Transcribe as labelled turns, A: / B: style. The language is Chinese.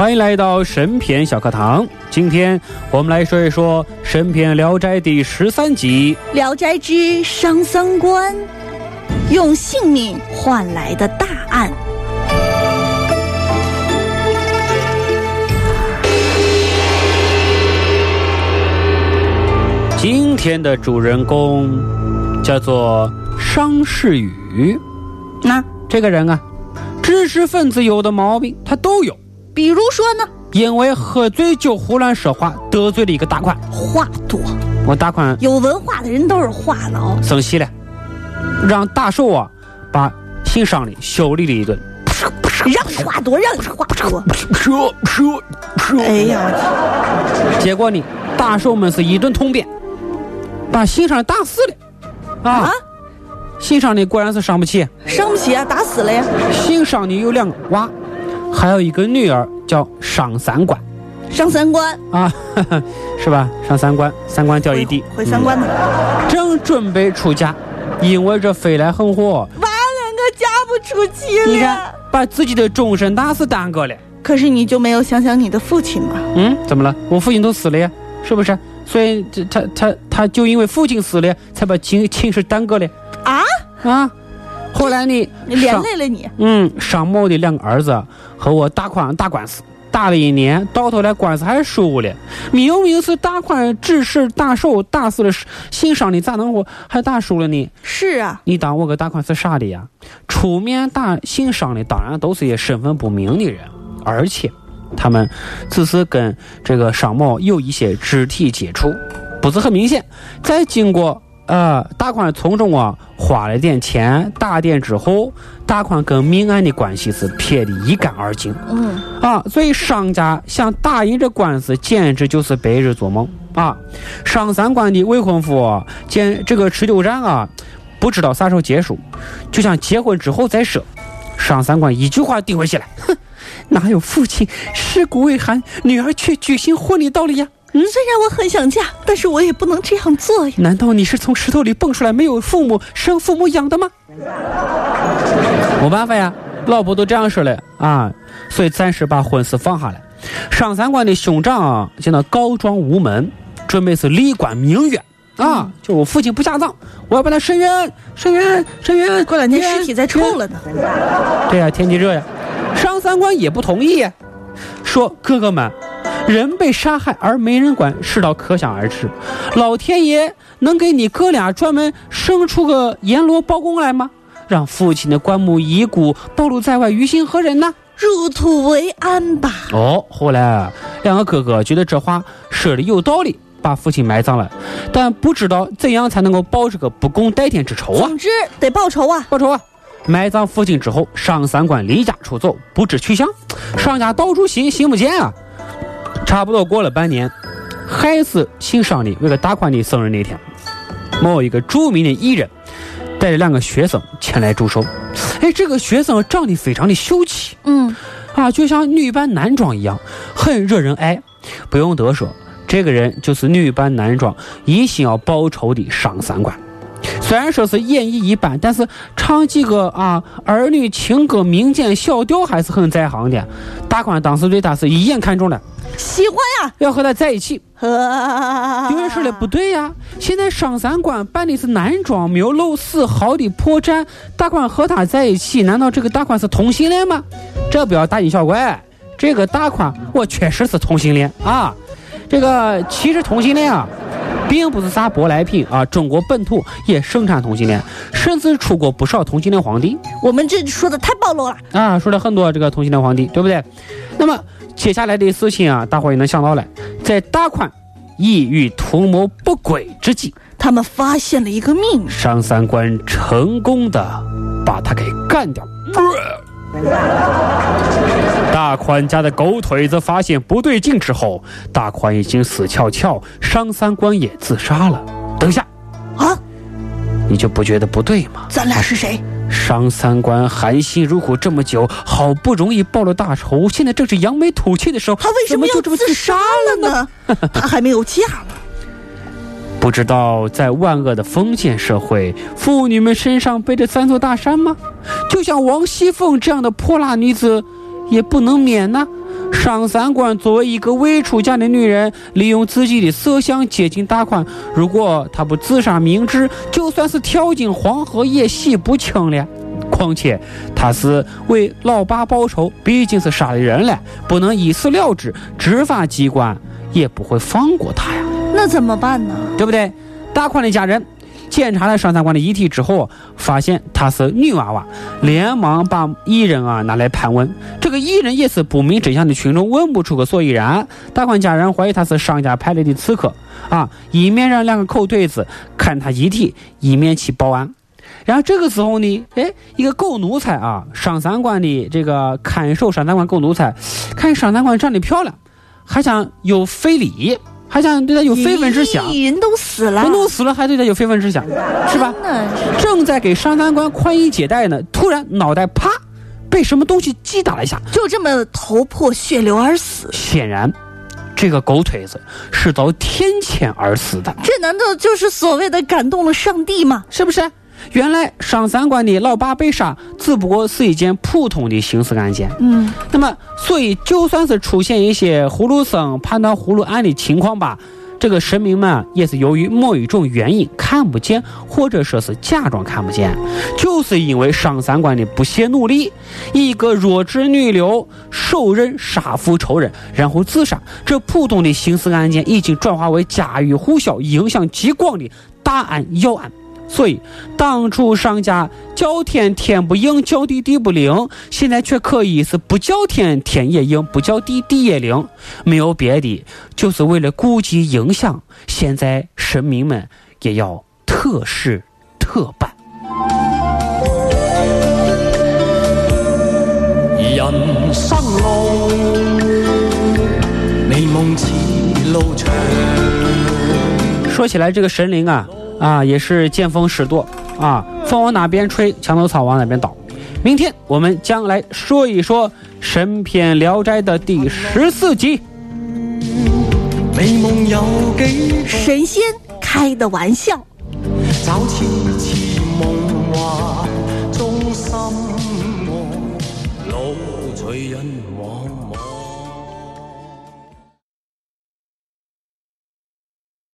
A: 欢迎来到神篇小课堂。今天我们来说一说神篇《聊斋》第十三集《
B: 聊斋之商三官》，用性命换来的大案。
A: 今天的主人公叫做商世宇。那这个人啊，知识分子有的毛病他都有。
B: 比如说呢？
A: 因为喝醉酒胡乱说话，得罪了一个大款。
B: 话多，
A: 我大款
B: 有文化的人都是话痨。
A: 生气了，让大寿啊把姓商的修理了一顿。
B: 让话多，让话多。
A: 说说说！
B: 哎呀，
A: 结果呢，大寿们是一顿痛扁，把姓商的打死了。啊！姓商的果然是伤不起，
B: 伤不起啊，打死了呀。
A: 姓商的有两个娃。还有一个女儿叫上三观，
B: 上三观
A: 啊，是吧？上三观，三观掉一地，
B: 毁三观的。
A: 正准备出嫁，因为这飞来横祸，
B: 完了，我嫁不出去了。
A: 你看，把自己的终身大事耽搁了。
B: 可是你就没有想想你的父亲吗？
A: 嗯，怎么了？我父亲都死了呀，是不是？所以这他他他就因为父亲死了，才把亲亲事耽搁了。
B: 啊
A: 啊！后来呢
B: 连累了你，
A: 嗯，商某的两个儿子和我大款打官司，打了一年，到头来官司还输了。明明是大款指使大手打死了姓商的，咋能我还打输了呢？
B: 是啊，
A: 你当我个大款是傻的呀？出面打姓商的，当然都是些身份不明的人，而且他们只是跟这个商某有一些肢体接触，不是很明显。再经过。呃，大款从中啊花了点钱，打点之后，大款跟命案的关系是撇得一干二净。嗯，啊，所以商家想打赢这官司，简直就是白日做梦啊！商三官的未婚夫见这个持久战啊，不知道啥时候结束，就想结婚之后再说。商三官一句话顶回去了，哼，哪有父亲尸骨未寒，女儿却举行婚礼道理呀？
B: 嗯，虽然我很想嫁，但是我也不能这样做呀。
A: 难道你是从石头里蹦出来，没有父母生父母养的吗？没办法呀，老婆都这样说了啊，所以暂时把婚事放下来。上三关的兄长啊，现在告状无门，准备是立官明冤啊。就我父亲不下葬，我要把他伸冤，伸冤，伸冤。
B: 过两天尸体再臭了呢。
A: 对呀，天气热呀。商三关也不同意，说哥哥们。人被杀害而没人管，世道可想而知。老天爷能给你哥俩专门生出个阎罗包公来吗？让父亲的棺木遗骨暴露在外，于心何忍呢？
B: 入土为安吧。
A: 哦，后来两个哥哥觉得这话说的有道理，把父亲埋葬了，但不知道怎样才能够报这个不共戴天之仇啊。
B: 总之得报仇啊，
A: 报仇啊！埋葬父亲之后，上三关离家出走，不知去向。上家到处寻，寻不见啊。差不多过了半年，还是姓商的为了大款的生日那天，某一个著名的艺人带着两个学生前来祝寿。哎，这个学生长得非常的秀气，嗯，啊，就像女扮男装一样，很惹人爱。不用多说，这个人就是女扮男装，一心要报仇的商三官。虽然说是演绎一般，但是唱几个啊儿女情歌、民间小调还是很在行的。大款当时对他是一眼看中了。
B: 喜欢呀，
A: 要和他在一起。有人说了不对呀，现在上三关办的是男装，没有露丝毫的破绽。大款和他在一起，难道这个大款是同性恋吗？这不要大惊小怪，这个大宽我确实是同性恋啊。这个其实同性恋啊，并不是啥舶来品啊，中国本土也生产同性恋，甚至出过不少同性恋皇帝。
B: 我们这说的太暴露了
A: 啊，说了很多这个同性恋皇帝，对不对？那么接下来的事情啊，大伙也能想到了，在大款意欲图谋不轨之际，
B: 他们发现了一个秘密，
A: 商三观成功的把他给干掉。大宽家的狗腿子发现不对劲之后，大宽已经死翘翘，商三观也自杀了。等一下，
B: 啊，
A: 你就不觉得不对吗？
B: 咱俩是谁？
A: 商三观含辛茹苦这么久，好不容易报了大仇，现在正是扬眉吐气的时候，
B: 他为什么要这么自杀了呢？他还没有嫁呢。
A: 不知道在万恶的封建社会，妇女们身上背着三座大山吗？就像王熙凤这样的泼辣女子，也不能免呢。上三观作为一个未出嫁的女人，利用自己的色相接近大款。如果她不自杀明志，就算是跳进黄河也洗不清了。况且她是为老爸报仇，毕竟是杀了人了，不能一死了之，执法机关也不会放过她呀。
B: 那怎么办呢？
A: 对不对？大宽的家人检查了上三观的遗体之后，发现她是女娃娃，连忙把艺人啊拿来盘问。这个艺人也是不明真相的群众问不出个所以然。大宽家人怀疑他是商家派来的刺客啊，一面让两个口腿子看他遗体，一面去报案。然后这个时候呢，哎，一个狗奴才啊，上三观的这个看守上三观狗奴才，看上三观长得漂亮，还想有非礼。还想对他有非分之想，
B: 人都死了，
A: 人都死了，还对他有非分之想，是吧？正在给上三官宽衣解带呢，突然脑袋啪，被什么东西击打了一下，
B: 就这么头破血流而死。
A: 显然，这个狗腿子是遭天谴而死的。
B: 这难道就是所谓的感动了上帝吗？
A: 是不是？原来上三观的老爸被杀，只不过是一件普通的刑事案件。
B: 嗯，
A: 那么，所以就算是出现一些葫芦僧判断葫芦案的情况吧，这个神明们也是由于某一种原因看不见，或者说是假装看不见，就是因为上三观的不懈努力，一个弱智女流手刃杀父仇人，然后自杀，这普通的刑事案件已经转化为家喻户晓、影响极广的大案要案。所以，当初商家叫天天不应，叫地地不灵，现在却可以是不叫天天也应，不叫地地也灵。没有别的，就是为了顾及影响。现在神明们也要特事特办。人生路，美梦似路长。说起来，这个神灵啊。啊，也是见风使舵啊，风往哪边吹，墙头草往哪边倒。明天我们将来说一说《神篇聊斋》的第十四集。
B: 神仙开的玩笑。路随人。